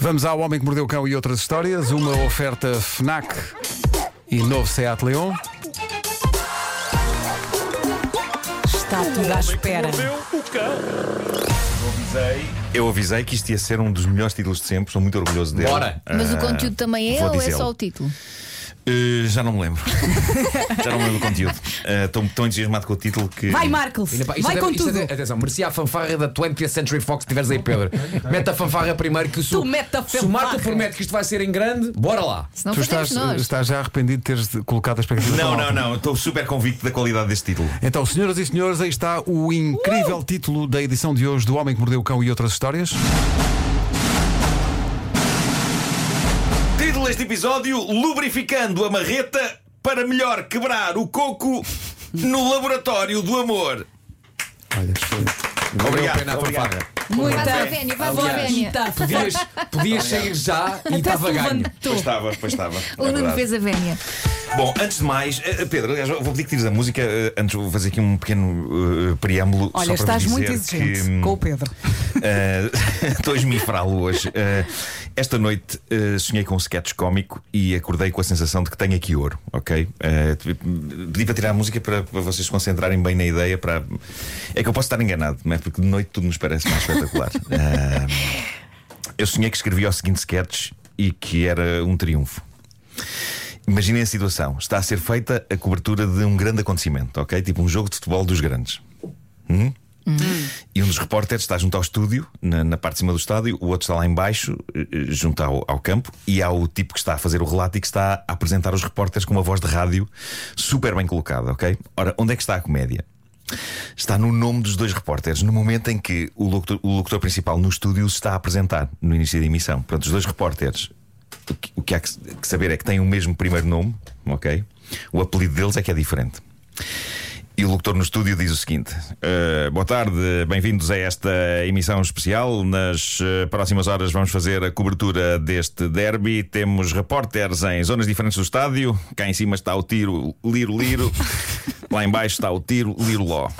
Vamos ao Homem que Mordeu o Cão e outras histórias. Uma oferta FNAC e novo Seat Leon. Está tudo à espera. Eu avisei que isto ia ser um dos melhores títulos de sempre, estou muito orgulhoso dele. Bora. Mas o Ah, conteúdo também é vou ou é dizê-lo. só o título? Eh, já não me lembro. já não me lembro do conteúdo. Estou tão entusiasmado com o título que. Vai, Marcos! Ainda Vai até- com tudo! até- atenção, merecia a fanfarra da 20th Century Fox se tiveres aí, Pedro. Mete a fanfarra primeiro que o Tu mete a Se o Marco promete que isto vai ser em grande, bora lá. Se não Tu estás, nós. estás já arrependido de teres colocado a expectativa Não, não, não. Estou super convicto da qualidade deste título. Então, senhoras e senhores, aí está o incrível título da edição de hoje do Homem que Mordeu o Cão e outras histórias. Deste episódio: Lubrificando a marreta para melhor quebrar o coco no laboratório do amor. Olha, a obrigado. A Muita. Para a. Tá, Podias, podias sair já e estava ganho. Pois estava, pois estava. O É Nuno fez a Vénia. Bom, antes de mais, eh, Pedro, aliás, vou pedir que tires a música. eh, Antes vou fazer aqui um pequeno eh, preâmbulo. Olha, só para estás muito exigente que, hum, com o Pedro. eh, Estou a esmifrá-lo hoje. Eh, esta noite eh, sonhei com um sketch cómico e acordei com a sensação de que tenho aqui ouro, ok? Eh, pedi para tirar a música para, para vocês se concentrarem bem na ideia. Para... É que eu posso estar enganado, não é? Porque de noite tudo nos parece mais espetacular. Eh, eu sonhei que escrevia o seguinte sketch e que era um triunfo. Imaginem a situação: está a ser feita a cobertura de um grande acontecimento, ok? Tipo um jogo de futebol dos grandes. Hum? E um dos repórteres está junto ao estúdio, na, na parte de cima do estádio, o outro está lá embaixo, eh, eh, junto ao, ao campo, e há o tipo que está a fazer o relato e que está a apresentar os repórteres com uma voz de rádio super bem colocada, ok? Ora, onde é que está a comédia? Está no nome dos dois repórteres, no momento em que o locutor, o locutor principal no estúdio se está a apresentar, no início da emissão. Portanto, os dois repórteres, o que, o que há que saber é que têm o mesmo primeiro nome, ok? O apelido deles é que é diferente. E o locutor no estúdio diz o seguinte: "Eh, Boa tarde, bem-vindos a esta emissão especial. Nas eh, próximas horas vamos fazer a cobertura deste derby. Temos repórteres em zonas diferentes do estádio. Cá em cima está o tiro Liro Liro, lá em baixo está o tiro Liro Ló.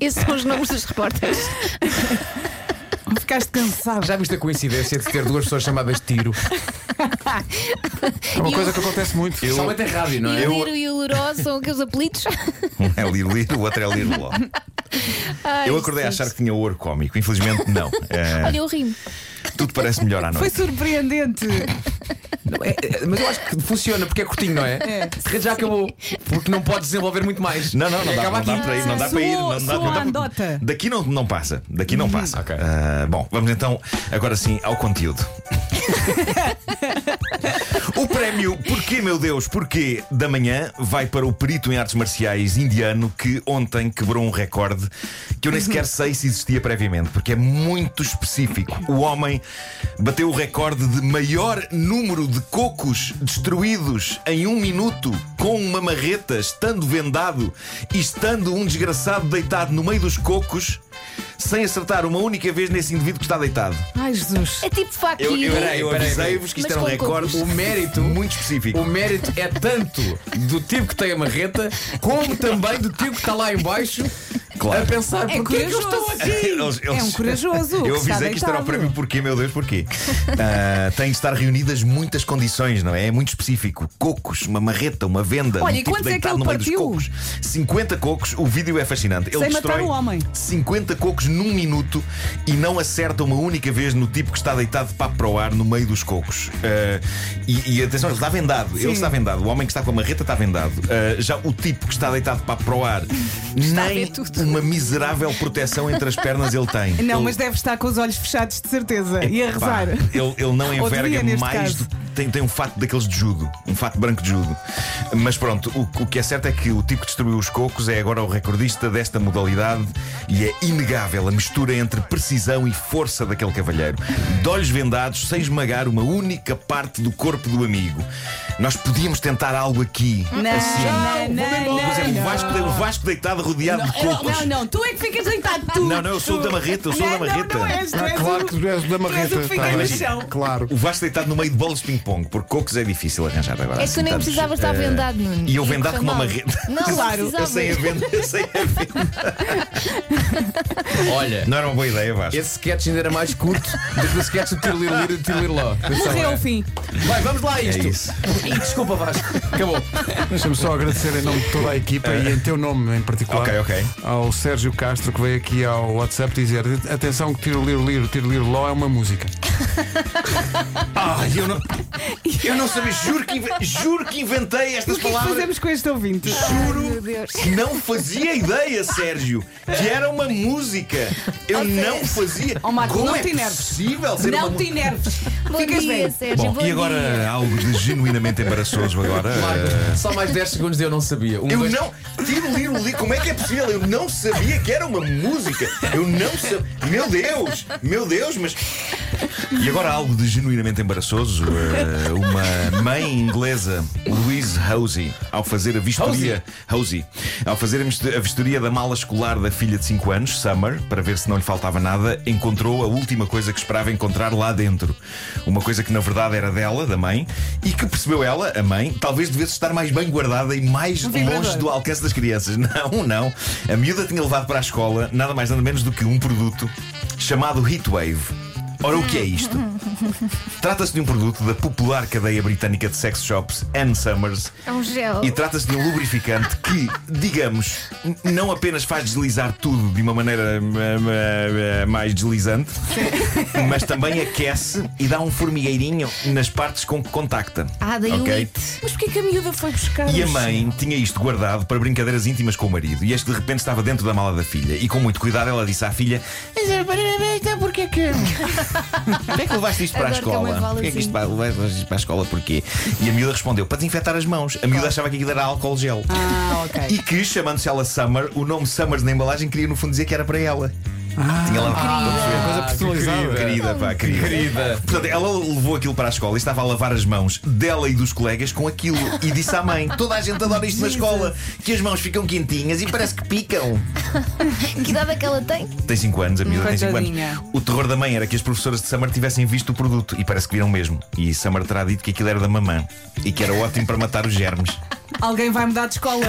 Esses são os nomes dos repórteres. Ficaste cansado. Já viste a coincidência de ter duas pessoas chamadas Tiro? É uma coisa que acontece muito. Somente em rádio, não E é? o Liro o Luró são aqueles apelidos. Um é Liro, o outro é Liro Ló. Ai, Eu acordei a achar que tinha ouro cómico. Infelizmente, não. Eh, Olha, eu rimo. tudo parece melhor à Foi noite. surpreendente. Não, é- é- Mas eu acho que funciona porque é curtinho, não é? É. Já acabou. Porque não pode desenvolver muito mais. Não, não, não dá, não dá para ir, não dá para ir. Não dá, não dá- a andota. Daqui não, não passa, daqui não passa. Ok. Ah, bom, vamos então agora sim ao conteúdo. o prémio Porquê, meu Deus, porquê da manhã vai para o perito em artes marciais indiano que ontem quebrou um recorde que eu nem sequer sei se existia previamente, porque é muito específico. O homem bateu o recorde de maior número de cocos destruídos em um minuto com uma marreta, estando vendado e estando um desgraçado deitado no meio dos cocos. Sem acertar uma única vez nesse indivíduo que está deitado. Ai, Jesus. É tipo facto. Eu, eu, Peraí, eu avisei-vos que isto Mas era um com recorde O mérito. muito específico. O mérito é tanto do tipo que tem a marreta, como também do tipo que está lá em baixo Claro. a pensar É porquê que eu estou aqui. Eles- É um corajoso. Eu está avisei que isto era o deitado. prémio porquê, meu Deus, porquê? Ah, tem de estar reunidas muitas condições, não é? É muito específico. Cocos, uma marreta, uma venda. Olha, um e tipo quantos é que deitado ele no meio dos partiu? cocos. 50 cocos, o vídeo é fascinante. Ele Sem matar destrói o homem. 50 cocos num minuto e não acerta uma única vez no tipo que está deitado de papo para o ar no meio dos cocos. Ah, e, e atenção, ele está vendado. Ele está vendado. O homem que está com a marreta está vendado. Ah, já o tipo que está deitado de papo para o ar, a nem ver tudo. Uma miserável proteção entre as pernas ele tem. Não, Ele- mas deve estar com os olhos fechados de certeza e a rezar. ele, ele não enverga mais caso. do tem, tem um fato daqueles de judo, um fato branco de judo. Mas pronto, o, o que é certo é que o tipo que destruiu os cocos é agora o recordista desta modalidade e é inegável a mistura entre precisão e força daquele cavalheiro. De olhos vendados, sem esmagar uma única parte do corpo do amigo. Nós podíamos tentar algo aqui. Não, assim. não, não, Por exemplo, o não. Vasco, o Vasco deitado rodeado de Não, cocos. não, não, tu é que ficas deitado tu. Não, não, eu sou o da marreta, eu sou o da Não, marreta. Não, não és, tu Ah, és claro o- que tu és da tu és marreta. o que fica tá no chão. Claro. O Vasco deitado no meio de bolas de ping-pong. Pongo, porque cocos é difícil arranjar agora. É que assim tu nem tantos. precisavas estar Eh, vendado, Nuno. E eu vendado com uma marreta. Não, Claro. Eu sei a venda, eu sei a venda. Olha, Não era uma boa ideia, Vasco. esse sketch ainda era mais curto do que o sketch do Tirlir Lir e do Tirlir Ló. Morreu o fim. Vai, vamos lá a isto. É isso. E desculpa, Vasco. Acabou. Deixa-me só agradecer em nome de toda a equipa e em teu nome em particular Ok, ok. ao Sérgio Castro que veio aqui ao WhatsApp dizer atenção que Tiro Liro Liro, Tiro Liro Ló é uma música. Ah, eu não, eu não sabia, juro que, juro que inventei estas O que é que palavras. fazemos com este ouvinte? Juro que não fazia ideia, Sérgio, que era uma música. Eu não fazia. Oh, Marco, Como não é te possível ser uma Não mu- te enerves. Ficas dia, bem. Sérgio. Bom, bom e agora dia. algo de genuinamente embaraçoso agora. Marco, só mais 10 segundos de eu não sabia. Um, Eu dois- não. Tiro, liro, li. Como é que é possível? Eu não sabia que era uma música. Eu não sabia. Meu Deus! Meu Deus, mas. E agora algo de genuinamente embaraçoso. eh, uma mãe inglesa, Louise Hosey, ao fazer a vistoria. Hosey. Ao fazer a visto- a vistoria da mala escolar da filha de 5 anos, Summer, para ver se não lhe faltava nada, encontrou a última coisa que esperava encontrar lá dentro. Uma coisa que na verdade era dela, da mãe, e que percebeu ela, a mãe, talvez devesse estar mais bem guardada e mais longe do alcance das crianças. Não, não. A miúda tinha levado para a escola nada mais nada menos do que um produto chamado Heatwave. Ora, o que é isto? Trata-se de um produto da popular cadeia britânica de sex shops Ann Summers É um gel. e trata-se de um lubrificante que, digamos, não apenas faz deslizar tudo de uma maneira eh, eh, mais deslizante, mas também aquece e dá um formigueirinho nas partes com que contacta. Ah, daí o Ok? it. Mas porquê que a miúda foi buscar E a mãe tinha isto guardado para brincadeiras íntimas com o marido. E este de repente estava dentro da mala da filha. E com muito cuidado ela disse à filha: Mas então porquê que. Porquê que levaste isto para a Adoro que a mãe escola? fala Porquê que isto assim. levaste isto para a escola? Porquê? E a miúda respondeu: Para desinfetar as mãos. A miúda achava que aquilo era álcool gel. Ah, ok. E que, chamando-se ela Summer, o nome Summers na embalagem queria no fundo dizer que era para ela. Tinha lá Coisa personalizada. Querida, pá, querida. Querida. Portanto, ela levou aquilo para a escola e estava a lavar as mãos dela e dos colegas com aquilo. E disse à mãe: Toda a gente adora isto na escola, que as mãos ficam quentinhas e parece que picam. Que idade é que ela tem? Tem 5 anos, a miúda tem 5 anos. Coitadinha. O terror da mãe era que as professoras de Summer tivessem visto o produto e parece que viram mesmo. E Summer terá dito que aquilo era da mamã e que era ótimo para matar os germes. Alguém vai mudar de escola.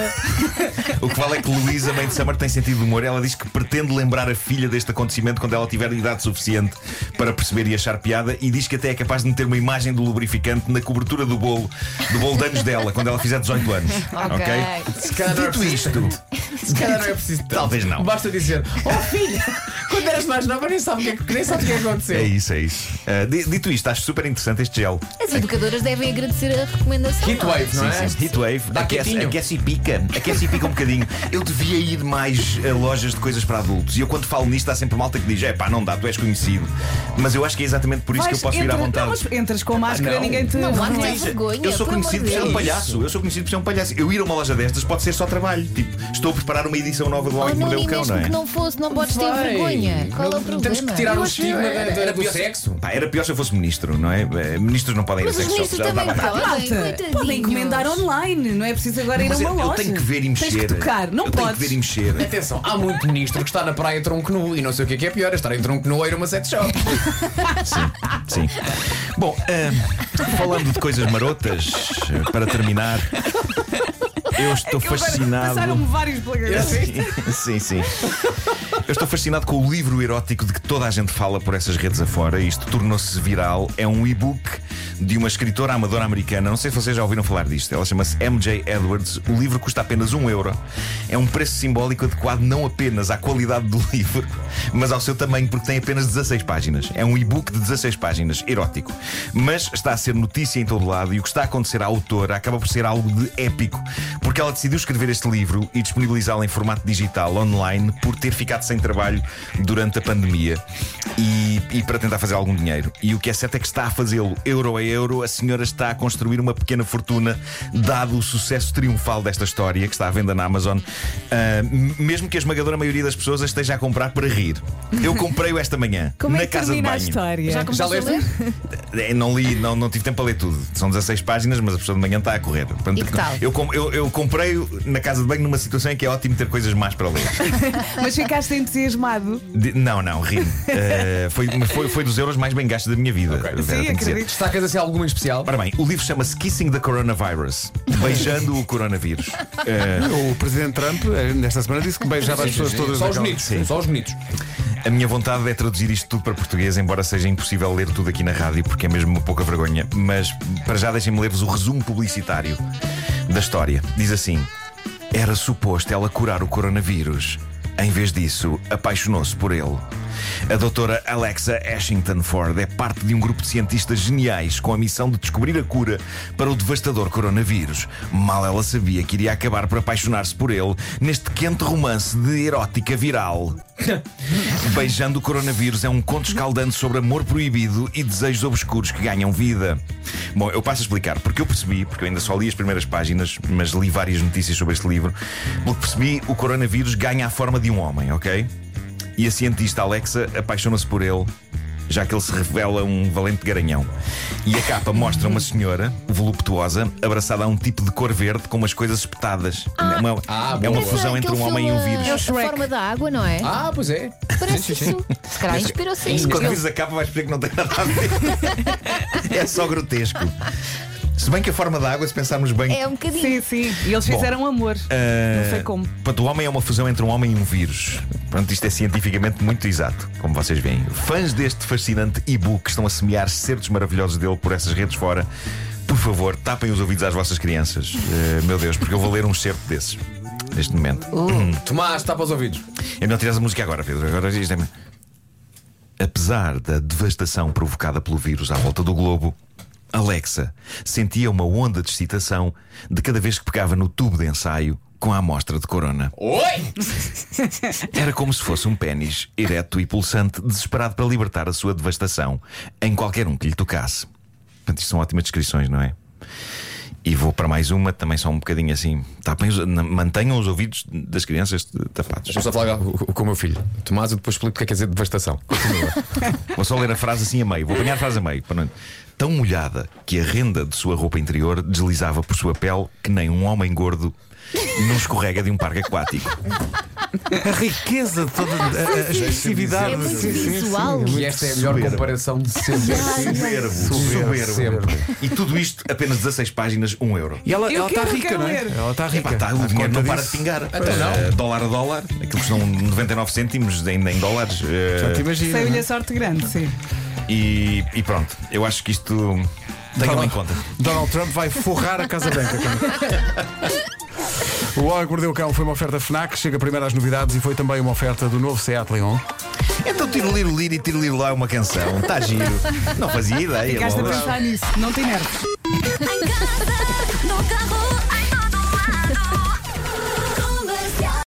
O que vale é que Luísa, mãe de Summer, tem sentido de humor. Ela diz que pretende lembrar a filha deste acontecimento quando ela tiver idade suficiente para perceber e achar piada. E diz que até é capaz de meter uma imagem do lubrificante na cobertura do bolo, do bolo de anos dela, quando ela fizer 18 anos. Ok. Se calhar não é Dito preciso isto, tanto. Se calhar não é preciso tanto. Talvez não. Basta dizer, oh filha, quando eras mais nova nem sabes o que é, nem sabes o que é que aconteceu. é isso, é isso. Ah, di- dito isto, acho super interessante este gel. As educadoras devem agradecer a recomendação. Heatwave, não é? Sim, sim. Heatwave, aquece, aquece e pica. Aquece e pica um bocadinho. Eu devia ir mais a lojas de coisas para adultos. E eu, quando falo nisto, há sempre malta que diz: é pá, não dá, tu és conhecido. Mas eu acho que é exatamente por isso que eu posso ir à entra- vontade. Não, mas entras com máscara, não. ninguém te. Não, há que reconhece. ter vergonha. Eu sou conhecido por ser um palhaço. Eu sou conhecido por ser um palhaço. Eu ir a uma loja destas pode ser só trabalho. Tipo, estou a preparar uma edição nova do Oh, Homem que não, Mordeu o Cão, não é? que não fosse, não podes ter Vai. vergonha. Qual é o Não- problema? Temos que tirar o estigma do pior se- sexo. Pá, era pior se eu fosse ministro, não é? Eh, Ministros não podem ir a Mas os sex shops. ministros já também dava- podem. Encomendar online, não é preciso agora ir Mas a eu, uma eu loja. tenho que ver e mexer. Tens que tocar, não eu podes. tenho que ver e mexer. Atenção, há muito ministro que está na praia tronco nu e não sei o que é que é pior, é estar em tronco nu a ir a uma sex shop. Sim. Bom, ah, falando de coisas marotas, para terminar, eu estou fascinado. Passaram-me vários pela cabeça. Sim, sim. Eu estou fascinado com o livro erótico de que toda a gente fala por essas redes afora. Isto tornou-se viral. É um e-book de uma escritora amadora americana. Não sei se vocês já ouviram falar disto. Ela chama-se MJ Edwards. O livro custa apenas um euro. É um preço simbólico adequado não apenas à qualidade do livro, mas ao seu tamanho, porque tem apenas 16 páginas. É um e-book de 16 páginas, erótico. Mas está a ser notícia em todo lado e o que está a acontecer à autora acaba por ser algo de épico, porque ela decidiu escrever este livro e disponibilizá-lo em formato digital online por ter ficado sem trabalho durante a pandemia e, e para tentar fazer algum dinheiro. E o que é certo é que está a fazê-lo euro a euro. A senhora está a construir uma pequena fortuna, dado o sucesso triunfal desta história que está à venda na Amazon, m- mesmo que a esmagadora maioria das pessoas a esteja a comprar para rir. Eu comprei-o esta manhã, Como na é que casa de termina a banho. história? Já começaste a leste? ler? É, Não li, não, não tive tempo para ler tudo. São 16 páginas, mas a pessoa de manhã está a correr. Portanto, E que tal? Eu, eu, eu comprei na casa de banho numa situação em que é ótimo ter coisas más para ler. Mas ficaste entusiasmado. De- não, não, ri. foi, mas foi, foi dos euros mais bem gastos da minha vida. Vera, Sim, acredito. Destacas assim alguma em especial? Ora bem, o livro chama-se Kissing the Coronavirus Beijando o Coronavírus. O Presidente Trump, eh, nesta semana, disse que beijava as pessoas todas Só os bonitos. Sim. Só os bonitos. A minha vontade é traduzir isto tudo para português, embora seja impossível ler tudo aqui na rádio, porque é mesmo uma pouca vergonha. Mas para já deixem-me ler-vos o resumo publicitário da história. Diz assim: Era suposto ela curar o coronavírus. Em vez disso, apaixonou-se por ele. A doutora Alexa Ashington Ford é parte de um grupo de cientistas geniais com a missão de descobrir a cura para o devastador coronavírus. Mal ela sabia que iria acabar por apaixonar-se por ele neste quente romance de erótica viral. Beijando o Coronavírus é um conto escaldante sobre amor proibido e desejos obscuros que ganham vida. Bom, eu passo a explicar, porque eu percebi, porque eu ainda só li as primeiras páginas, mas li várias notícias sobre este livro. Pelo que percebi, o coronavírus ganha a forma de um homem, ok? E a cientista Alexa apaixona-se por ele. Já que ele se revela um valente garanhão. E a capa mostra uma senhora voluptuosa abraçada a um tipo de cor verde com umas coisas espetadas. É uma, Ah, é uma fusão entre um homem e um vírus. É a forma da água, não é? Ah, pois é. Parece isso. Se calhar inspirou-se quando vires a capa vais perceber que não tem nada a ver. é só grotesco. Se bem que a forma da água, se pensarmos bem. É um bocadinho. Sim, sim. E eles fizeram amor. eh, Não sei como. Portanto, o homem é uma fusão entre um homem e um vírus. Pronto, isto é cientificamente muito exato, como vocês veem. Fãs deste fascinante e-book estão a semear certos maravilhosos dele por essas redes fora. Por favor, tapem os ouvidos às vossas crianças. Eh, meu Deus, porque eu vou ler um certo desses neste momento. Tomás, tapa os ouvidos. É melhor tirar a música agora, Pedro. Agora isto é... Apesar da devastação provocada pelo vírus à volta do globo, Alexa sentia uma onda de excitação de cada vez que pegava no tubo de ensaio com a amostra de corona. Oi! Era como se fosse um pênis ereto e pulsante, desesperado para libertar a sua devastação em qualquer um que lhe tocasse. Portanto, isto são ótimas descrições, não é? E vou para mais uma, também só um bocadinho assim. Tapem os- mantenham os ouvidos das crianças tapados. Deixa-me só falar com com o meu filho. Tomás, eu depois explico o que é que quer dizer devastação. Continua. Vou só ler a frase assim a meio. Vou apanhar a frase a meio. para não- Tão molhada que a renda de sua roupa interior deslizava por sua pele que nem um homem gordo não escorrega de um parque aquático. A riqueza de toda a, a, a expressividade. É muito Sim, sim, visual. E esta é a melhor Soberbo. comparação de sempre. Soberbo, soberbo. Sempre. E tudo isto, apenas 16 páginas, 1 euro. E ela está rica, não é? Ela está rica. Epá, tá, o À dinheiro não para de pingar. Então não. Eh, dólar a dólar, aquilo são 99 cêntimos em, em dólares. eh, Já te imaginas. Saiu-lhe não a é? sorte grande, sim. E, e pronto, eu acho que isto. Tenham em conta. Donald Trump vai forrar a Casa Branca. O Homem que Mordeu o Cão foi uma oferta FNAC, chega primeiro às novidades e foi também uma oferta do novo Seat Leon. Então tiro liro liro e tiro liro lá é uma canção. Está giro. Não fazia ideia. Ficaste a pensar nisso. Não tem nervos.